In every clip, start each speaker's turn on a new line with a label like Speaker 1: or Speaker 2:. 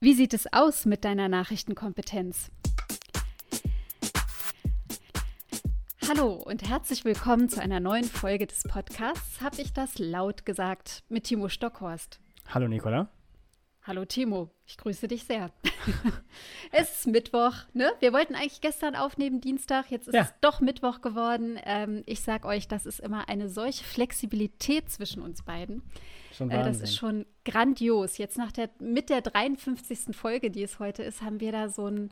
Speaker 1: Wie sieht es aus mit deiner Nachrichtenkompetenz? Hallo und herzlich willkommen zu einer neuen Folge des Podcasts. Habe ich das laut gesagt mit Timo Stockhorst?
Speaker 2: Hallo Nicola.
Speaker 1: Hallo Timo, ich grüße dich sehr. es ist Mittwoch, ne? Wir wollten eigentlich gestern aufnehmen, Dienstag, jetzt ist ja. es doch Mittwoch geworden. Ähm, ich sag euch, das ist immer eine solche Flexibilität zwischen uns beiden. Schon äh, das ist schon grandios. Jetzt nach der, mit der 53. Folge, die es heute ist, haben wir da so einen,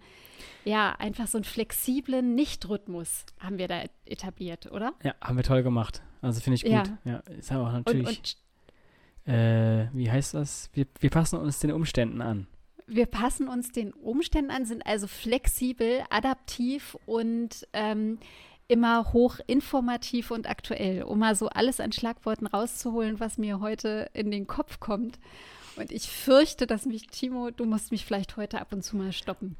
Speaker 1: ja, einfach so einen flexiblen Nicht-Rhythmus haben wir da etabliert, oder?
Speaker 2: Ja, haben wir toll gemacht. Also finde ich gut. Ja, ja ist aber auch natürlich. Und, und äh, wie heißt das? Wir, wir passen uns den Umständen an.
Speaker 1: Wir passen uns den Umständen an, sind also flexibel, adaptiv und ähm, immer hoch informativ und aktuell, um mal so alles an Schlagworten rauszuholen, was mir heute in den Kopf kommt. Und ich fürchte, dass mich, Timo, du musst mich vielleicht heute ab und zu mal stoppen.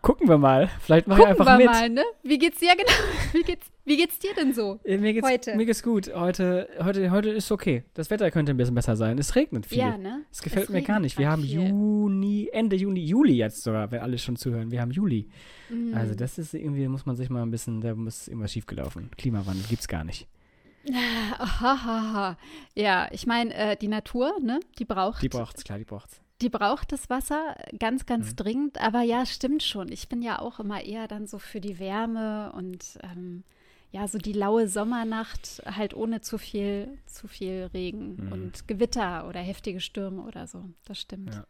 Speaker 2: Gucken wir mal. Vielleicht mache ich einfach wir
Speaker 1: mit. mal, ne? Wie geht's dir genau? Wie geht's, wie geht's dir denn so?
Speaker 2: Mir geht's, heute? Mir geht's gut. Heute, heute, heute ist okay. Das Wetter könnte ein bisschen besser sein. Es regnet viel. Ja, ne? Es gefällt es mir gar nicht. Wir haben viel. Juni, Ende Juni, Juli jetzt sogar, wenn alle schon zuhören. Wir haben Juli. Mhm. Also das ist irgendwie, muss man sich mal ein bisschen, da muss irgendwas schiefgelaufen. Klimawandel gibt's gar nicht.
Speaker 1: Ja, ich meine, äh, die Natur, ne, die braucht.
Speaker 2: Die braucht's, klar, die braucht's.
Speaker 1: Die braucht das Wasser ganz, ganz mhm. dringend. Aber ja, stimmt schon. Ich bin ja auch immer eher dann so für die Wärme und ähm, ja, so die laue Sommernacht halt ohne zu viel, zu viel Regen mhm. und Gewitter oder heftige Stürme oder so. Das stimmt. Ja.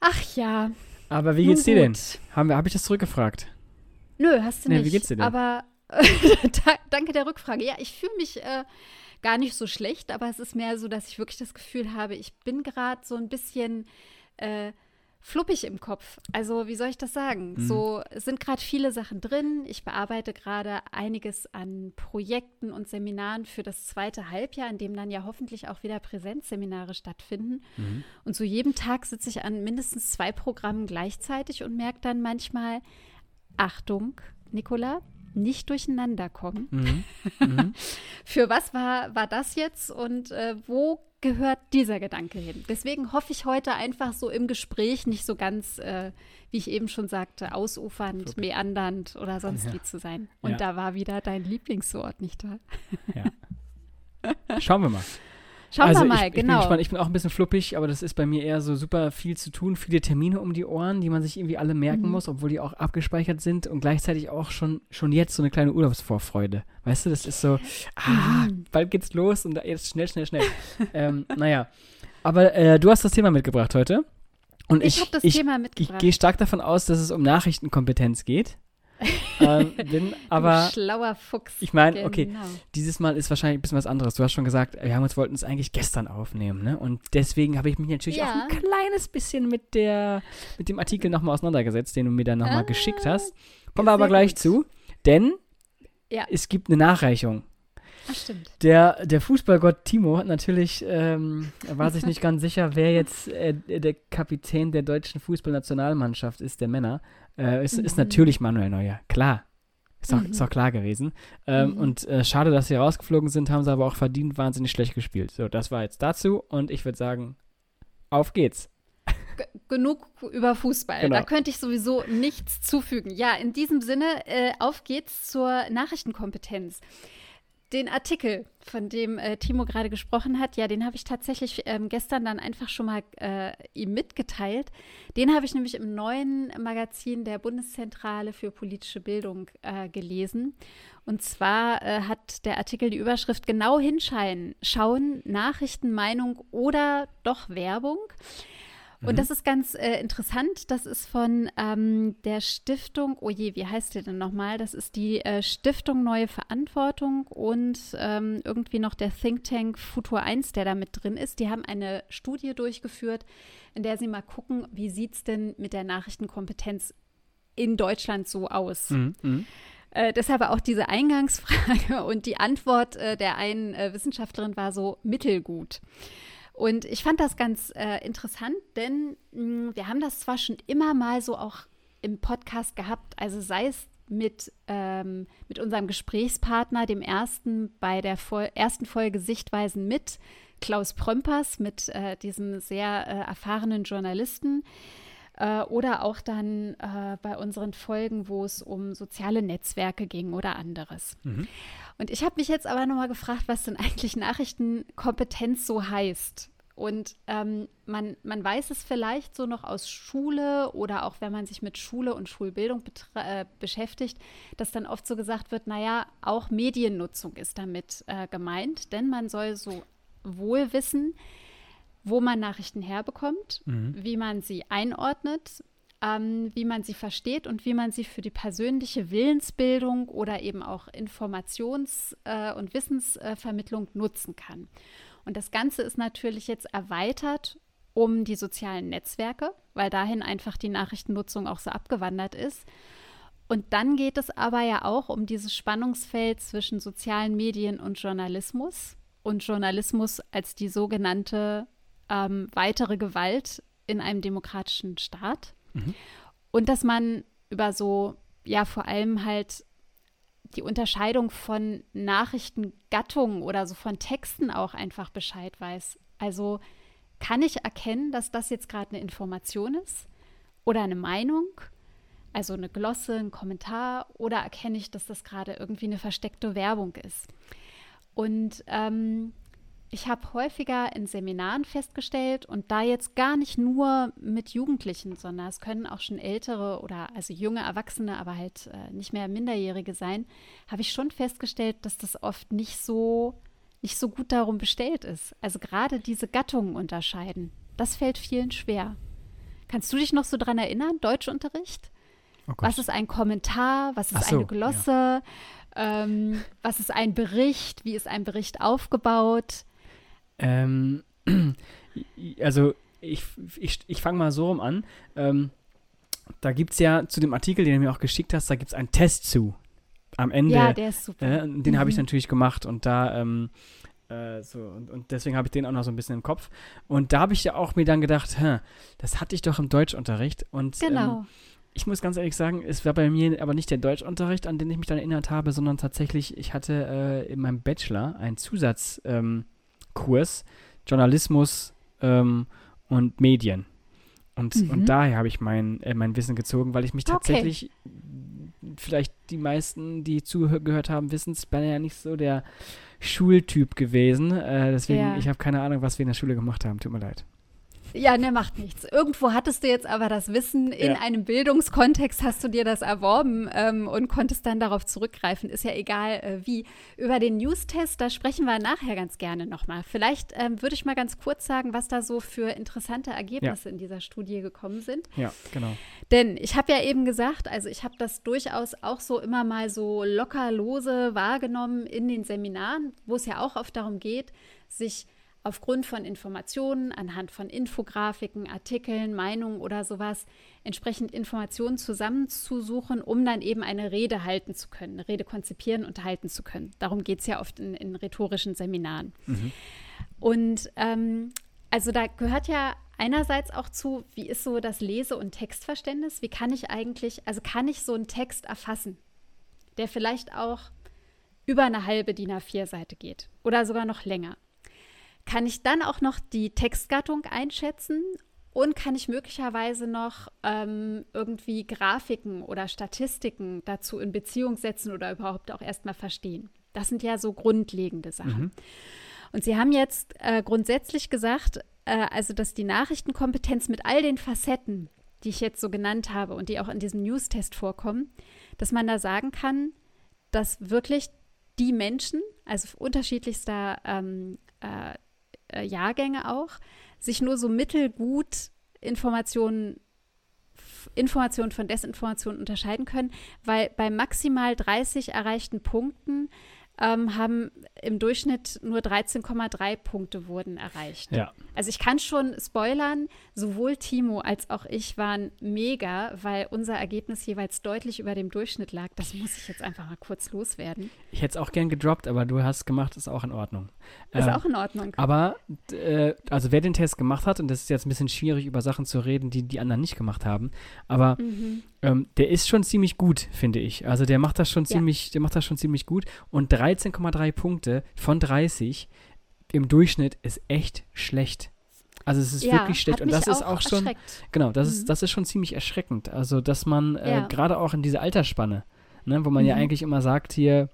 Speaker 1: Ach ja.
Speaker 2: Aber wie geht's dir denn? Habe hab ich das zurückgefragt?
Speaker 1: Nö, hast du nee, nicht.
Speaker 2: Wie geht's dir denn?
Speaker 1: Aber Danke der Rückfrage. Ja, ich fühle mich äh, gar nicht so schlecht, aber es ist mehr so, dass ich wirklich das Gefühl habe, ich bin gerade so ein bisschen äh, fluppig im Kopf. Also, wie soll ich das sagen? Mhm. So es sind gerade viele Sachen drin. Ich bearbeite gerade einiges an Projekten und Seminaren für das zweite Halbjahr, in dem dann ja hoffentlich auch wieder Präsenzseminare stattfinden. Mhm. Und so jeden Tag sitze ich an mindestens zwei Programmen gleichzeitig und merke dann manchmal, Achtung, Nicola, nicht durcheinander kommen. Mhm. Mhm. Für was war, war das jetzt und äh, wo gehört dieser Gedanke hin? Deswegen hoffe ich heute einfach so im Gespräch nicht so ganz, äh, wie ich eben schon sagte, ausufernd, Super. meandernd oder sonst ja. wie zu sein. Und ja. da war wieder dein Lieblingswort, nicht wahr?
Speaker 2: Ja. Schauen wir mal.
Speaker 1: Schauen also wir mal,
Speaker 2: ich,
Speaker 1: genau.
Speaker 2: Ich bin, ich bin, auch ein bisschen fluppig, aber das ist bei mir eher so super viel zu tun, viele Termine um die Ohren, die man sich irgendwie alle merken mhm. muss, obwohl die auch abgespeichert sind und gleichzeitig auch schon, schon jetzt so eine kleine Urlaubsvorfreude. Weißt du, das ist so, ah, mhm. bald geht's los und jetzt schnell, schnell, schnell. ähm, naja, aber äh, du hast das Thema mitgebracht heute. Und ich, ich habe das ich, Thema mitgebracht. Ich gehe stark davon aus, dass es um Nachrichtenkompetenz geht ähm, bin aber.
Speaker 1: Schlauer Fuchs.
Speaker 2: Ich meine, okay, genau. dieses Mal ist wahrscheinlich ein bisschen was anderes. Du hast schon gesagt, wir haben uns wollten es eigentlich gestern aufnehmen, ne? Und deswegen habe ich mich natürlich ja. auch ein kleines bisschen mit der mit dem Artikel nochmal auseinandergesetzt, den du mir dann nochmal ah, geschickt hast. Kommen wir aber gleich gut. zu, denn ja. es gibt eine Nachreichung.
Speaker 1: Ach, stimmt.
Speaker 2: Der, der Fußballgott Timo hat natürlich, ähm, war sich nicht ganz sicher, wer jetzt äh, der Kapitän der deutschen Fußballnationalmannschaft ist, der Männer. Äh, ist, mhm. ist natürlich Manuel Neuer, klar. Ist auch, mhm. ist auch klar gewesen. Ähm, mhm. Und äh, schade, dass sie rausgeflogen sind, haben sie aber auch verdient, wahnsinnig schlecht gespielt. So, das war jetzt dazu und ich würde sagen, auf geht's.
Speaker 1: Genug über Fußball. Genau. Da könnte ich sowieso nichts zufügen. Ja, in diesem Sinne, äh, auf geht's zur Nachrichtenkompetenz. Den Artikel, von dem äh, Timo gerade gesprochen hat, ja, den habe ich tatsächlich ähm, gestern dann einfach schon mal äh, ihm mitgeteilt. Den habe ich nämlich im neuen Magazin der Bundeszentrale für politische Bildung äh, gelesen. Und zwar äh, hat der Artikel die Überschrift genau hinschauen, schauen, Nachrichten, Meinung oder doch Werbung. Und mhm. das ist ganz äh, interessant. Das ist von ähm, der Stiftung, oh je, wie heißt die denn nochmal? Das ist die äh, Stiftung Neue Verantwortung und ähm, irgendwie noch der Think Tank Futur 1, der da mit drin ist. Die haben eine Studie durchgeführt, in der sie mal gucken, wie sieht es denn mit der Nachrichtenkompetenz in Deutschland so aus. Mhm. mhm. Äh, deshalb auch diese Eingangsfrage und die Antwort äh, der einen äh, Wissenschaftlerin war so mittelgut. Und ich fand das ganz äh, interessant, denn mh, hm, wir haben das zwar schon immer mal so auch im Podcast gehabt, also sei es mit, ähm, mit unserem Gesprächspartner, dem ersten bei der Vol ersten Folge Sichtweisen mit Klaus Prömpers mit äh, diesem sehr äh, erfahrenen Journalisten äh, oder auch dann äh, bei unseren Folgen, wo es um soziale Netzwerke ging oder anderes. Mhm. Und ich habe mich jetzt aber nochmal gefragt, was denn eigentlich Nachrichtenkompetenz so heißt. Und ähm, man, man weiß es vielleicht so noch aus Schule oder auch wenn man sich mit Schule und Schulbildung äh, beschäftigt, dass dann oft so gesagt wird, naja, auch Mediennutzung ist damit äh, gemeint, denn man soll so wohl wissen, wo man Nachrichten herbekommt, mhm. wie man sie einordnet, ähm, wie man sie versteht und wie man sie für die persönliche Willensbildung oder eben auch Informations- äh, und Wissensvermittlung nutzen kann. Und das Ganze ist natürlich jetzt erweitert um die sozialen Netzwerke, weil dahin einfach die Nachrichtennutzung auch so abgewandert ist. Und dann geht es aber ja auch um dieses Spannungsfeld zwischen sozialen Medien und Journalismus und Journalismus als die sogenannte ähm, weitere Gewalt in einem demokratischen Staat. Mhm. Und dass man über so, ja, vor allem halt die Unterscheidung von Nachrichtengattungen oder so von Texten auch einfach Bescheid weiß. Also kann ich erkennen, dass das jetzt gerade eine Information ist oder eine Meinung, also eine Glosse, ein Kommentar, oder erkenne ich, dass das gerade irgendwie eine versteckte Werbung ist? Und ähm, ich habe häufiger in Seminaren festgestellt und da jetzt gar nicht nur mit Jugendlichen, sondern es können auch schon ältere oder also junge Erwachsene, aber halt äh, nicht mehr Minderjährige sein, habe ich schon festgestellt, dass das oft nicht so nicht so gut darum bestellt ist. Also gerade diese Gattungen unterscheiden, das fällt vielen schwer. Kannst du dich noch so dran erinnern, Deutschunterricht? Oh was ist ein Kommentar? Was ist so, eine Glosse? Ja. Ähm, was ist ein Bericht? Wie ist ein Bericht aufgebaut?
Speaker 2: Ähm, also ich, ich, ich fange mal so rum an. Ähm, da gibt es ja zu dem Artikel, den du mir auch geschickt hast, da gibt es einen Test zu. Am Ende. Ja, der ist super. Äh, den mhm. habe ich natürlich gemacht und da, ähm, äh, so, und, und deswegen habe ich den auch noch so ein bisschen im Kopf. Und da habe ich ja auch mir dann gedacht, hä, das hatte ich doch im Deutschunterricht. Und genau. Ähm, ich muss ganz ehrlich sagen, es war bei mir aber nicht der Deutschunterricht, an den ich mich dann erinnert habe, sondern tatsächlich, ich hatte äh, in meinem Bachelor einen Zusatz. Ähm, Kurs Journalismus ähm, und Medien. Und, mhm. und daher habe ich mein, äh, mein Wissen gezogen, weil ich mich tatsächlich, okay. vielleicht die meisten, die zugehört haben, wissen es, bin ja nicht so der Schultyp gewesen. Äh, deswegen, ja. ich habe keine Ahnung, was wir in der Schule gemacht haben. Tut mir leid.
Speaker 1: Ja, ne, macht nichts. Irgendwo hattest du jetzt aber das Wissen, in ja. einem Bildungskontext hast du dir das erworben ähm, und konntest dann darauf zurückgreifen. Ist ja egal äh, wie. Über den News-Test, da sprechen wir nachher ganz gerne nochmal. Vielleicht ähm, würde ich mal ganz kurz sagen, was da so für interessante Ergebnisse ja. in dieser Studie gekommen sind.
Speaker 2: Ja, genau.
Speaker 1: Denn ich habe ja eben gesagt, also ich habe das durchaus auch so immer mal so locker lose wahrgenommen in den Seminaren, wo es ja auch oft darum geht, sich aufgrund von Informationen, anhand von Infografiken, Artikeln, Meinungen oder sowas, entsprechend Informationen zusammenzusuchen, um dann eben eine Rede halten zu können, eine Rede konzipieren und halten zu können. Darum geht es ja oft in, in, rhetorischen Seminaren. Mhm. Und ähm, also da gehört ja einerseits auch zu, wie ist so das Lese- und Textverständnis? Wie kann ich eigentlich, also kann ich so einen Text erfassen, der vielleicht auch über eine halbe DIN A4-Seite geht oder sogar noch länger? Kann ich dann auch noch die Textgattung einschätzen und kann ich möglicherweise noch ähm, irgendwie Grafiken oder Statistiken dazu in Beziehung setzen oder überhaupt auch erstmal verstehen. Das sind ja so grundlegende Sachen. Mhm. Und Sie haben jetzt äh, grundsätzlich gesagt, äh, also dass die Nachrichtenkompetenz mit all den Facetten, die ich jetzt so genannt habe und die auch in diesem News-Test vorkommen, dass man da sagen kann, dass wirklich die Menschen, also unterschiedlichster ähm, äh, äh, Jahrgänge auch, sich nur so mittelgut Informationen Informationen von Desinformation unterscheiden können, weil bei maximal 30 erreichten Punkten ähm, haben im Durchschnitt nur 13,3 Punkte wurden erreicht.
Speaker 2: Ja.
Speaker 1: Also ich kann schon spoilern, sowohl Timo als auch ich waren mega, weil unser Ergebnis jeweils deutlich über dem Durchschnitt lag. Das muss ich jetzt einfach mal kurz loswerden.
Speaker 2: Ich hätte es auch gern gedroppt, aber du hast gemacht, ist auch in Ordnung.
Speaker 1: Ist ähm, auch in Ordnung.
Speaker 2: Aber, äh, also wer den Test gemacht hat, und das ist jetzt ein bisschen schwierig, über Sachen zu reden, die die anderen nicht gemacht haben, aber mhm. ähm, der ist schon ziemlich gut, finde ich. Also der macht das schon ja. ziemlich, der macht das schon ziemlich gut. Und 13,3 Punkte von 30 im Durchschnitt ist echt schlecht. Also es ist ja, wirklich schlecht und das ist auch schon genau, das mhm. ist das ist schon ziemlich erschreckend. Also dass man äh, ja. gerade auch in diese Altersspanne, ne, wo man mhm. ja eigentlich immer sagt hier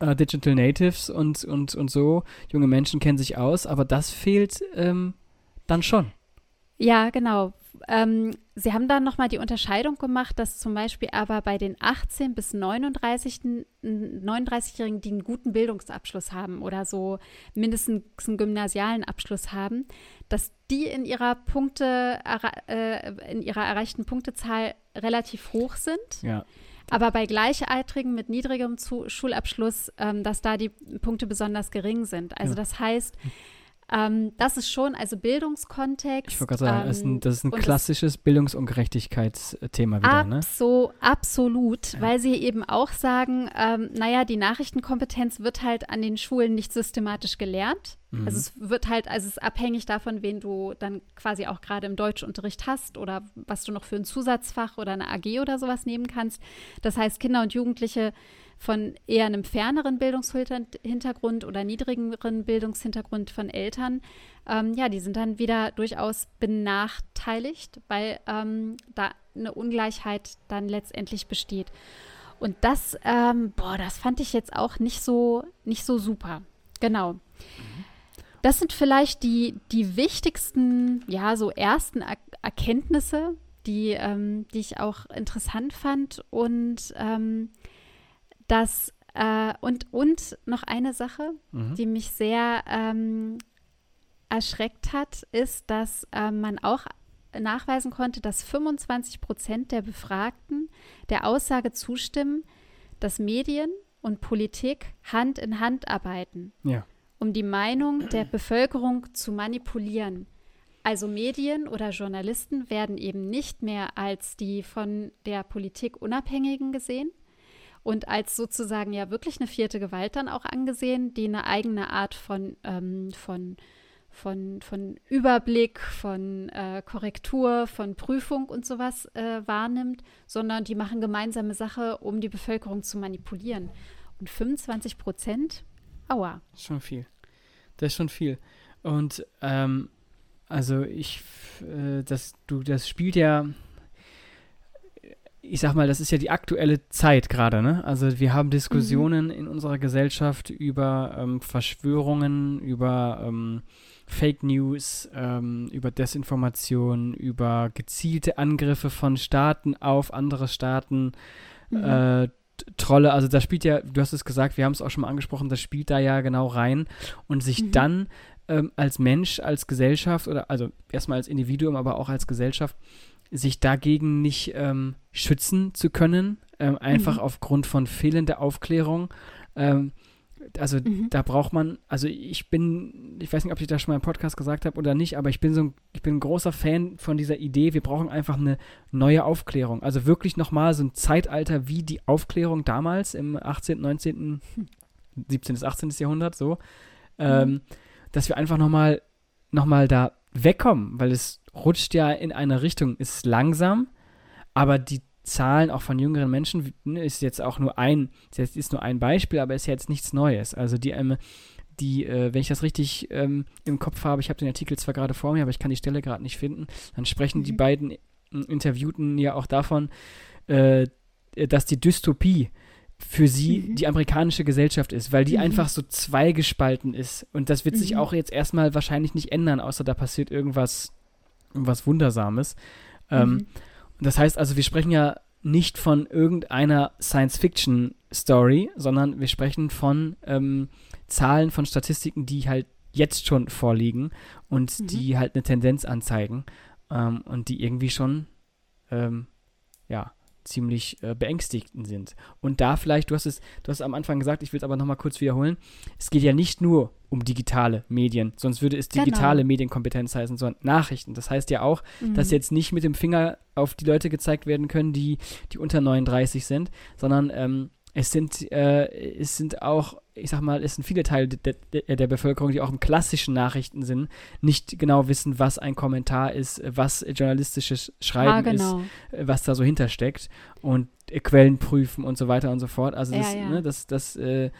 Speaker 2: äh, Digital Natives und und und so junge Menschen kennen sich aus, aber das fehlt ähm, dann schon.
Speaker 1: Ja, genau. Ähm, Sie haben dann nochmal die Unterscheidung gemacht, dass zum Beispiel aber bei den 18- bis 39-Jährigen, 39 die einen guten Bildungsabschluss haben oder so mindestens einen gymnasialen Abschluss haben, dass die in ihrer Punkte, äh, in ihrer erreichten Punktezahl relativ hoch sind.
Speaker 2: Ja.
Speaker 1: Aber bei Gleichaltrigen mit niedrigem Schulabschluss, ähm, dass da die Punkte besonders gering sind. Also ja. das heißt, ähm, das ist schon, also Bildungskontext.
Speaker 2: Ich wollte gerade sagen, ähm, das ist ein, ähm, das ist ein klassisches Bildungsungerechtigkeitsthema wieder, ne?
Speaker 1: So, absolut, ja. weil sie eben auch sagen, ähm, naja, die Nachrichtenkompetenz wird halt an den Schulen nicht systematisch gelernt. Mhm. Also es wird halt, also es ist abhängig davon, wen du dann quasi auch gerade im Deutschunterricht hast oder was du noch für ein Zusatzfach oder eine AG oder sowas nehmen kannst. Das heißt, Kinder und Jugendliche von eher einem ferneren Bildungshintergrund oder niedrigeren Bildungshintergrund von Eltern, ähm, ja, die sind dann wieder durchaus benachteiligt, weil ähm, da eine Ungleichheit dann letztendlich besteht. Und das, ähm, boah, das fand ich jetzt auch nicht so, nicht so super. Genau. Das sind vielleicht die, die wichtigsten, ja, so ersten er Erkenntnisse, die, ähm, die ich auch interessant fand. Und ähm, das äh, und, und noch eine Sache, mhm. die mich sehr ähm, erschreckt hat, ist, dass äh, man auch nachweisen konnte, dass 25 Prozent der Befragten der Aussage zustimmen, dass Medien und Politik Hand in Hand arbeiten,
Speaker 2: ja.
Speaker 1: um die Meinung der Bevölkerung zu manipulieren. Also Medien oder Journalisten werden eben nicht mehr als die von der Politik Unabhängigen gesehen, und als sozusagen ja wirklich eine vierte Gewalt dann auch angesehen, die eine eigene Art von, ähm, von, von, von Überblick, von äh, Korrektur, von Prüfung und sowas äh, wahrnimmt, sondern die machen gemeinsame Sache, um die Bevölkerung zu manipulieren. Und 25 Prozent, aua.
Speaker 2: Das ist schon viel. Das ist schon viel. Und ähm, also ich, äh, das, du, das spielt ja ich sag mal, das ist ja die aktuelle Zeit gerade, ne? Also wir haben Diskussionen mhm. in unserer Gesellschaft über ähm, Verschwörungen, über ähm, Fake News, ähm, über Desinformation, über gezielte Angriffe von Staaten auf andere Staaten, mhm. äh, Trolle, also da spielt ja, du hast es gesagt, wir haben es auch schon mal angesprochen, das spielt da ja genau rein und sich mhm. dann ähm, als Mensch, als Gesellschaft oder also erstmal als Individuum, aber auch als Gesellschaft sich dagegen nicht ähm, schützen zu können, ähm, einfach mhm. aufgrund von fehlender Aufklärung. Ähm, also mhm. da braucht man, also ich bin, ich weiß nicht, ob ich das schon mal im Podcast gesagt habe oder nicht, aber ich bin so ein, ich bin ein großer Fan von dieser Idee, wir brauchen einfach eine neue Aufklärung. Also wirklich nochmal so ein Zeitalter wie die Aufklärung damals im 18., 19., 17. bis 18. Jahrhundert, so, mhm. ähm, dass wir einfach nochmal noch mal da wegkommen, weil es rutscht ja in eine Richtung, ist langsam, aber die Zahlen auch von jüngeren Menschen ne, ist jetzt auch nur ein, ist, ist nur ein Beispiel, aber ist jetzt nichts Neues. Also die, ähm, die, äh, wenn ich das richtig ähm, im Kopf habe, ich habe den Artikel zwar gerade vor mir, aber ich kann die Stelle gerade nicht finden, dann sprechen mhm. die beiden Interviewten ja auch davon, äh, dass die Dystopie für sie mhm. die amerikanische Gesellschaft ist, weil die mhm. einfach so zweigespalten ist. Und das wird sich mhm. auch jetzt erstmal wahrscheinlich nicht ändern, außer da passiert irgendwas was Wundersames. Ähm, mhm. das heißt also, wir sprechen ja nicht von irgendeiner Science-Fiction-Story, sondern wir sprechen von ähm, Zahlen, von Statistiken, die halt jetzt schon vorliegen und mhm. die halt eine Tendenz anzeigen ähm, und die irgendwie schon, ähm, ja, ziemlich äh, beängstigend sind. Und da vielleicht, du hast es, du hast am Anfang gesagt, ich will es aber nochmal kurz wiederholen, es geht ja nicht nur um digitale Medien, sonst würde es genau. digitale genau. Medienkompetenz heißen, sondern Nachrichten. Das heißt ja auch, mhm. dass jetzt nicht mit dem Finger auf die Leute gezeigt werden können, die, die unter 39 sind, sondern ähm, es sind, äh, es sind auch, ich sag mal, es sind viele Teile de, de, der Bevölkerung, die auch im klassischen Nachrichten sind, nicht genau wissen, was ein Kommentar ist, was journalistisches Schreiben ah, genau. ist, äh, was da so hintersteckt und äh, Quellen prüfen und so weiter und so fort. Also das, ja, ja. Ne, das, das, äh,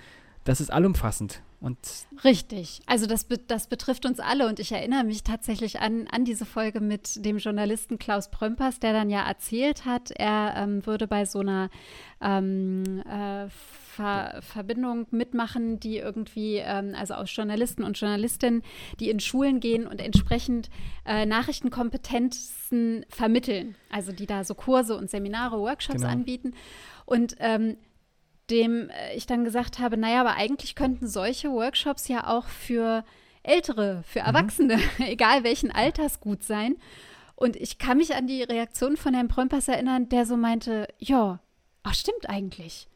Speaker 2: das ist allumfassend. Und
Speaker 1: Richtig. Also das, das betrifft uns alle und ich erinnere mich tatsächlich an, an diese Folge mit dem Journalisten Klaus Prömpers, der dann ja erzählt hat, er ähm, würde bei so einer ähm, äh, Ver Verbindung mitmachen, die irgendwie, ähm, also aus Journalisten und Journalistinnen, die in Schulen gehen und entsprechend äh, Nachrichtenkompetenzen vermitteln. Also die da so Kurse und Seminare, Workshops genau. anbieten. Und ähm, dem äh, ich dann gesagt habe, naja, aber eigentlich könnten solche Workshops ja auch für Ältere, für mhm. Erwachsene, mhm. egal welchen Alters gut sein. Und ich kann mich an die Reaktion von Herrn Prömpers erinnern, der so meinte, ja, ach stimmt eigentlich.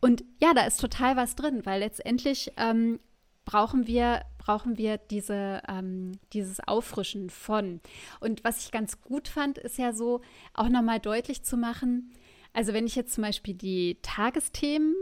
Speaker 1: Und ja, da ist total was drin, weil letztendlich ähm, brauchen wir, brauchen wir diese, ähm, dieses Auffrischen von. Und was ich ganz gut fand, ist ja so, auch nochmal deutlich zu machen, also wenn ich jetzt zum Beispiel die Tagesthemen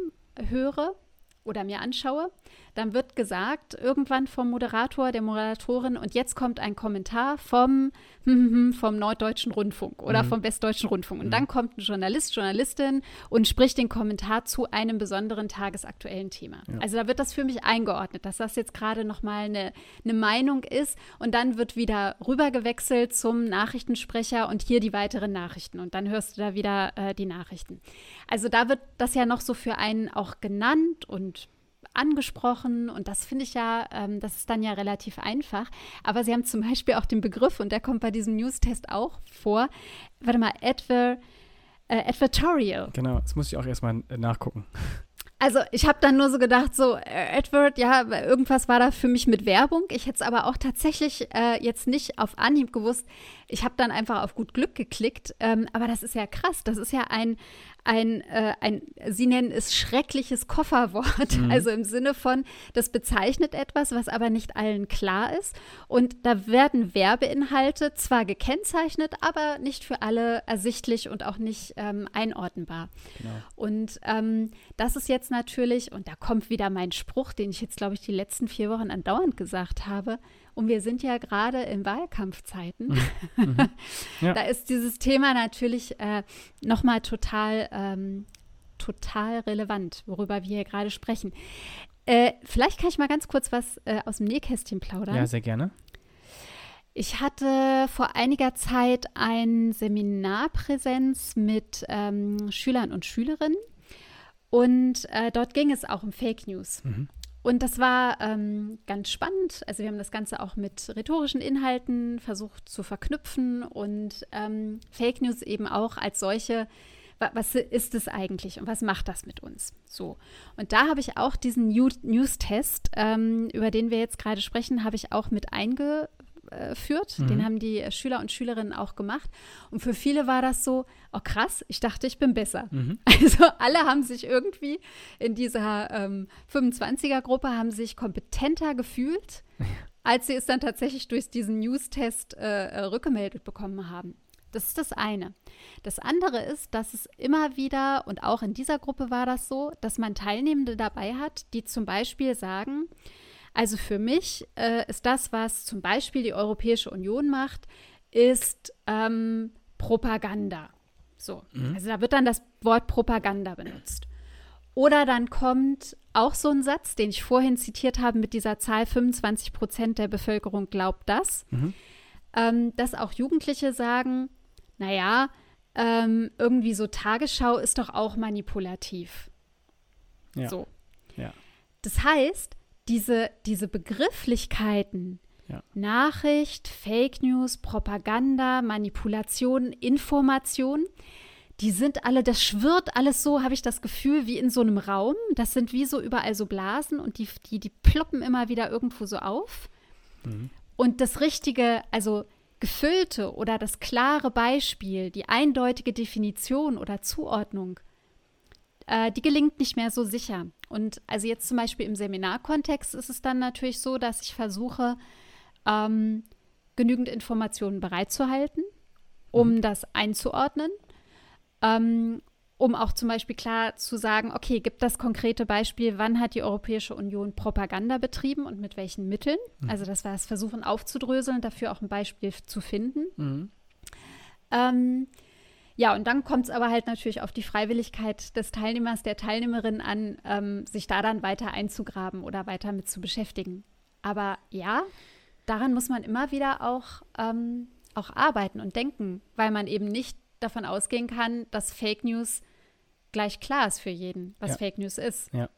Speaker 1: höre oder mir anschaue, dann wird gesagt, irgendwann vom Moderator, der Moderatorin, und jetzt kommt ein Kommentar vom, vom Norddeutschen Rundfunk oder mhm. vom Westdeutschen Rundfunk. Und mhm. dann kommt ein Journalist, Journalistin und spricht den Kommentar zu einem besonderen tagesaktuellen Thema. Ja. Also da wird das für mich eingeordnet, dass das jetzt gerade nochmal eine, eine Meinung ist und dann wird wieder rübergewechselt zum Nachrichtensprecher und hier die weiteren Nachrichten. Und dann hörst du da wieder äh, die Nachrichten. Also da wird das ja noch so für einen auch genannt und angesprochen und das finde ich ja, ähm, das ist dann ja relativ einfach. Aber sie haben zum Beispiel auch den Begriff, und der kommt bei diesem News-Test auch vor, warte mal, Adver, äh, Advertorial.
Speaker 2: Genau, das muss ich auch erstmal äh, nachgucken.
Speaker 1: Also ich habe dann nur so gedacht, so äh, Edward, ja, irgendwas war da für mich mit Werbung. Ich hätte es aber auch tatsächlich äh, jetzt nicht auf Anhieb gewusst. Ich habe dann einfach auf gut Glück geklickt. Ähm, aber das ist ja krass. Das ist ja ein, ein, äh, ein, Sie nennen es schreckliches Kofferwort. Mhm. Also im Sinne von, das bezeichnet etwas, was aber nicht allen klar ist. Und da werden Werbeinhalte zwar gekennzeichnet, aber nicht für alle ersichtlich und auch nicht ähm, einordnbar. Genau. Und ähm, das ist jetzt natürlich, und da kommt wieder mein Spruch, den ich jetzt, glaube ich, die letzten vier Wochen andauernd gesagt habe, und wir sind ja gerade in Wahlkampfzeiten. Mhm. Mhm. Ja. da ist dieses Thema natürlich äh, nochmal total, ähm, total relevant, worüber wir hier gerade sprechen. Äh, vielleicht kann ich mal ganz kurz was äh, aus dem Nähkästchen plaudern.
Speaker 2: Ja, sehr gerne.
Speaker 1: Ich hatte vor einiger Zeit ein Seminarpräsenz mit ähm, Schülern und Schülerinnen und äh, dort ging es auch um Fake News. Mhm. Und das war ähm, ganz spannend. Also wir haben das Ganze auch mit rhetorischen Inhalten versucht zu verknüpfen und ähm, Fake News eben auch als solche. Was ist es eigentlich und was macht das mit uns? So. Und da habe ich auch diesen News-Test, ähm, über den wir jetzt gerade sprechen, habe ich auch mit einge äh, führt. Mhm. Den haben die Schüler und Schülerinnen auch gemacht. Und für viele war das so, oh krass, ich dachte, ich bin besser. Mhm. Also alle haben sich irgendwie in dieser ähm, 25er-Gruppe haben sich kompetenter gefühlt, als sie es dann tatsächlich durch diesen News-Test äh, äh, rückgemeldet bekommen haben. Das ist das eine. Das andere ist, dass es immer wieder, und auch in dieser Gruppe war das so, dass man Teilnehmende dabei hat, die zum Beispiel sagen, also für mich äh, ist das, was zum Beispiel die Europäische Union macht, ist ähm, Propaganda. So, mhm. also da wird dann das Wort Propaganda benutzt. Oder dann kommt auch so ein Satz, den ich vorhin zitiert habe mit dieser Zahl, 25 Prozent der Bevölkerung glaubt das, mhm. ähm, dass auch Jugendliche sagen, naja, ähm, irgendwie so Tagesschau ist doch auch manipulativ. Ja. So. Ja. Das heißt, diese, diese Begrifflichkeiten, ja. Nachricht, Fake News, Propaganda, Manipulation, Information, die sind alle, das schwirrt alles so, habe ich das Gefühl, wie in so einem Raum. Das sind wie so überall so Blasen und die, die, die ploppen immer wieder irgendwo so auf. Mhm. Und das richtige, also gefüllte oder das klare Beispiel, die eindeutige Definition oder Zuordnung, äh, die gelingt nicht mehr so sicher. Und also jetzt zum Beispiel im Seminarkontext ist es dann natürlich so, dass ich versuche, ähm, genügend Informationen bereitzuhalten, um mhm. das einzuordnen, ähm, um auch zum Beispiel klar zu sagen, okay, gibt das konkrete Beispiel, wann hat die Europäische Union Propaganda betrieben und mit welchen Mitteln? Mhm. Also das war es versuchen aufzudröseln, dafür auch ein Beispiel zu finden. Mhm. Ähm, Ja, und dann kommt es aber halt natürlich auf die Freiwilligkeit des Teilnehmers, der Teilnehmerin an, ähm, sich da dann weiter einzugraben oder weiter mit zu beschäftigen. Aber ja, daran muss man immer wieder auch, ähm, auch arbeiten und denken, weil man eben nicht davon ausgehen kann, dass Fake News gleich klar ist für jeden, was ja. Fake News ist.
Speaker 2: Ja.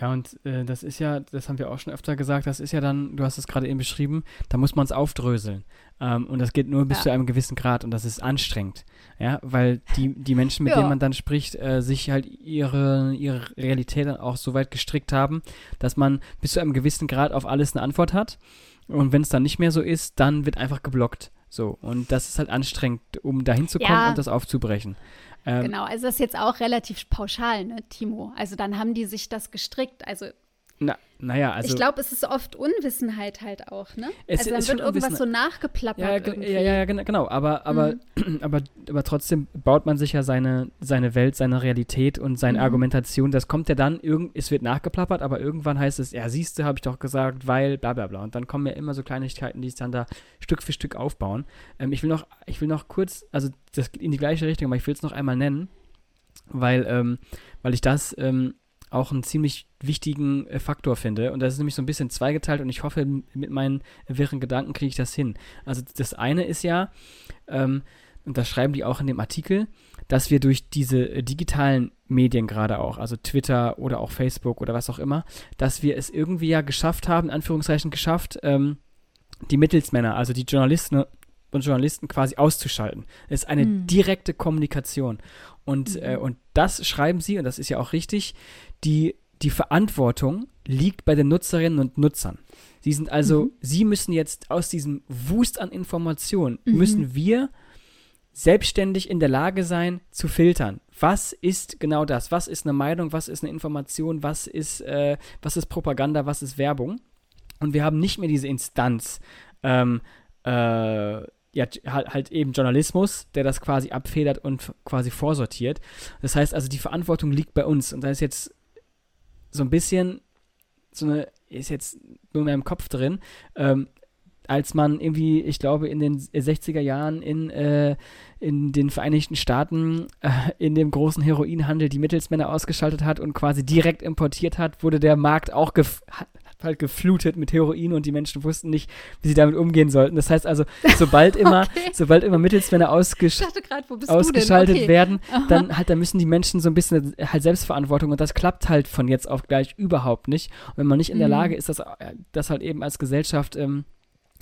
Speaker 2: Ja, und äh, das ist ja, das haben wir auch schon öfter gesagt, das ist ja dann, du hast es gerade eben beschrieben, da muss man es aufdröseln. Ähm, und das geht nur bis ja. zu einem gewissen Grad und das ist anstrengend. Ja, weil die, die Menschen, mit ja. denen man dann spricht, äh, sich halt ihre, ihre Realität dann auch so weit gestrickt haben, dass man bis zu einem gewissen Grad auf alles eine Antwort hat. Und wenn es dann nicht mehr so ist, dann wird einfach geblockt. So, und das ist halt anstrengend, um dahin zu kommen ja. und das aufzubrechen.
Speaker 1: Ähm, genau, also das ist jetzt auch relativ pauschal, ne, Timo? Also dann haben die sich das gestrickt. Also
Speaker 2: na, naja, also.
Speaker 1: Ich glaube, es ist oft Unwissenheit halt auch, ne? Es, also dann wird irgendwas so nachgeplappert.
Speaker 2: Ja, ja, ja, genau. Aber, aber, mhm. aber, aber trotzdem baut man sich ja seine, seine Welt, seine Realität und seine mhm. Argumentation. Das kommt ja dann, irgend, es wird nachgeplappert, aber irgendwann heißt es, ja, siehste, habe ich doch gesagt, weil, bla bla bla. Und dann kommen ja immer so Kleinigkeiten, die es dann da Stück für Stück aufbauen. Ähm, ich will noch, ich will noch kurz, also das geht in die gleiche Richtung, aber ich will es noch einmal nennen, weil, ähm, weil ich das ähm, auch einen ziemlich wichtigen äh, Faktor finde. Und das ist nämlich so ein bisschen zweigeteilt und ich hoffe, mit meinen wirren Gedanken kriege ich das hin. Also das eine ist ja, ähm, und das schreiben die auch in dem Artikel, dass wir durch diese äh, digitalen Medien gerade auch, also Twitter oder auch Facebook oder was auch immer, dass wir es irgendwie ja geschafft haben, in Anführungszeichen geschafft, ähm, die Mittelsmänner, also die Journalisten und Journalisten quasi auszuschalten. Es ist eine mhm. direkte Kommunikation. Und, mhm. äh, und das schreiben sie, und das ist ja auch richtig, die, die Verantwortung liegt bei den Nutzerinnen und Nutzern. Sie sind also, mhm. sie müssen jetzt aus diesem Wust an Informationen, mhm. müssen wir selbstständig in der Lage sein zu filtern. Was ist genau das? Was ist eine Meinung? Was ist eine Information? Was ist, äh, was ist Propaganda? Was ist Werbung? Und wir haben nicht mehr diese Instanz, ähm, äh, ja, halt, halt eben Journalismus, der das quasi abfedert und quasi vorsortiert. Das heißt also, die Verantwortung liegt bei uns. Und da ist jetzt so ein bisschen, so eine, ist jetzt nur in meinem Kopf drin, ähm, als man irgendwie, ich glaube, in den 60er Jahren in, äh, in den Vereinigten Staaten äh, in dem großen Heroinhandel die Mittelsmänner ausgeschaltet hat und quasi direkt importiert hat, wurde der Markt auch halt geflutet mit Heroin und die Menschen wussten nicht, wie sie damit umgehen sollten. Das heißt also, sobald immer, okay. sobald immer Mittelsmänner ausgesch grad, ausgeschaltet okay. werden, dann halt, dann müssen die Menschen so ein bisschen halt Selbstverantwortung und das klappt halt von jetzt auf gleich überhaupt nicht. Und wenn man nicht in der mhm. Lage ist, das, das halt eben als Gesellschaft ähm,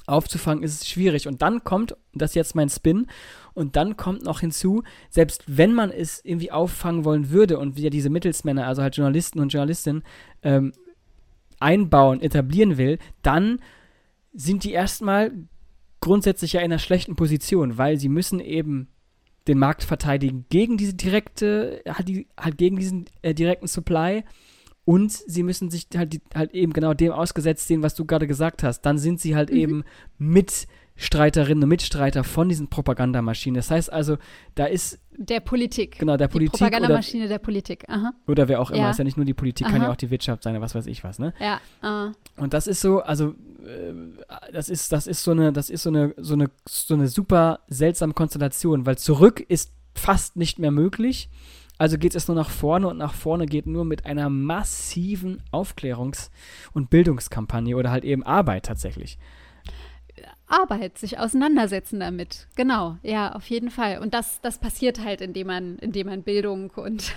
Speaker 2: aufzufangen, ist es schwierig. Und dann kommt, das ist jetzt mein Spin, und dann kommt noch hinzu, selbst wenn man es irgendwie auffangen wollen würde und wieder diese Mittelsmänner, also halt Journalisten und Journalistinnen, ähm, einbauen, etablieren will, dann sind die erstmal grundsätzlich ja in einer schlechten Position, weil sie müssen eben den Markt verteidigen gegen diese direkte, halt, die, halt gegen diesen äh, direkten Supply und sie müssen sich halt, die, halt eben genau dem ausgesetzt sehen, was du gerade gesagt hast. Dann sind sie halt mhm. eben mit Streiterinnen und Mitstreiter von diesen Propagandamaschinen. Das heißt also, da ist.
Speaker 1: Der Politik.
Speaker 2: Genau, der Politik.
Speaker 1: Die Propagandamaschine oder, der Politik. Aha.
Speaker 2: Oder wer auch immer. Ja. Ist ja nicht nur die Politik, Aha. kann ja auch die Wirtschaft sein, was weiß ich was, ne?
Speaker 1: Ja. Uh.
Speaker 2: Und das ist so, also, äh, das ist, das ist so eine, das ist so eine, so eine, so eine super seltsame Konstellation, weil zurück ist fast nicht mehr möglich. Also geht es nur nach vorne und nach vorne geht nur mit einer massiven Aufklärungs- und Bildungskampagne oder halt eben Arbeit tatsächlich.
Speaker 1: Arbeit, sich auseinandersetzen damit. Genau, ja, auf jeden Fall. Und das, das passiert halt, indem man, indem man Bildung und,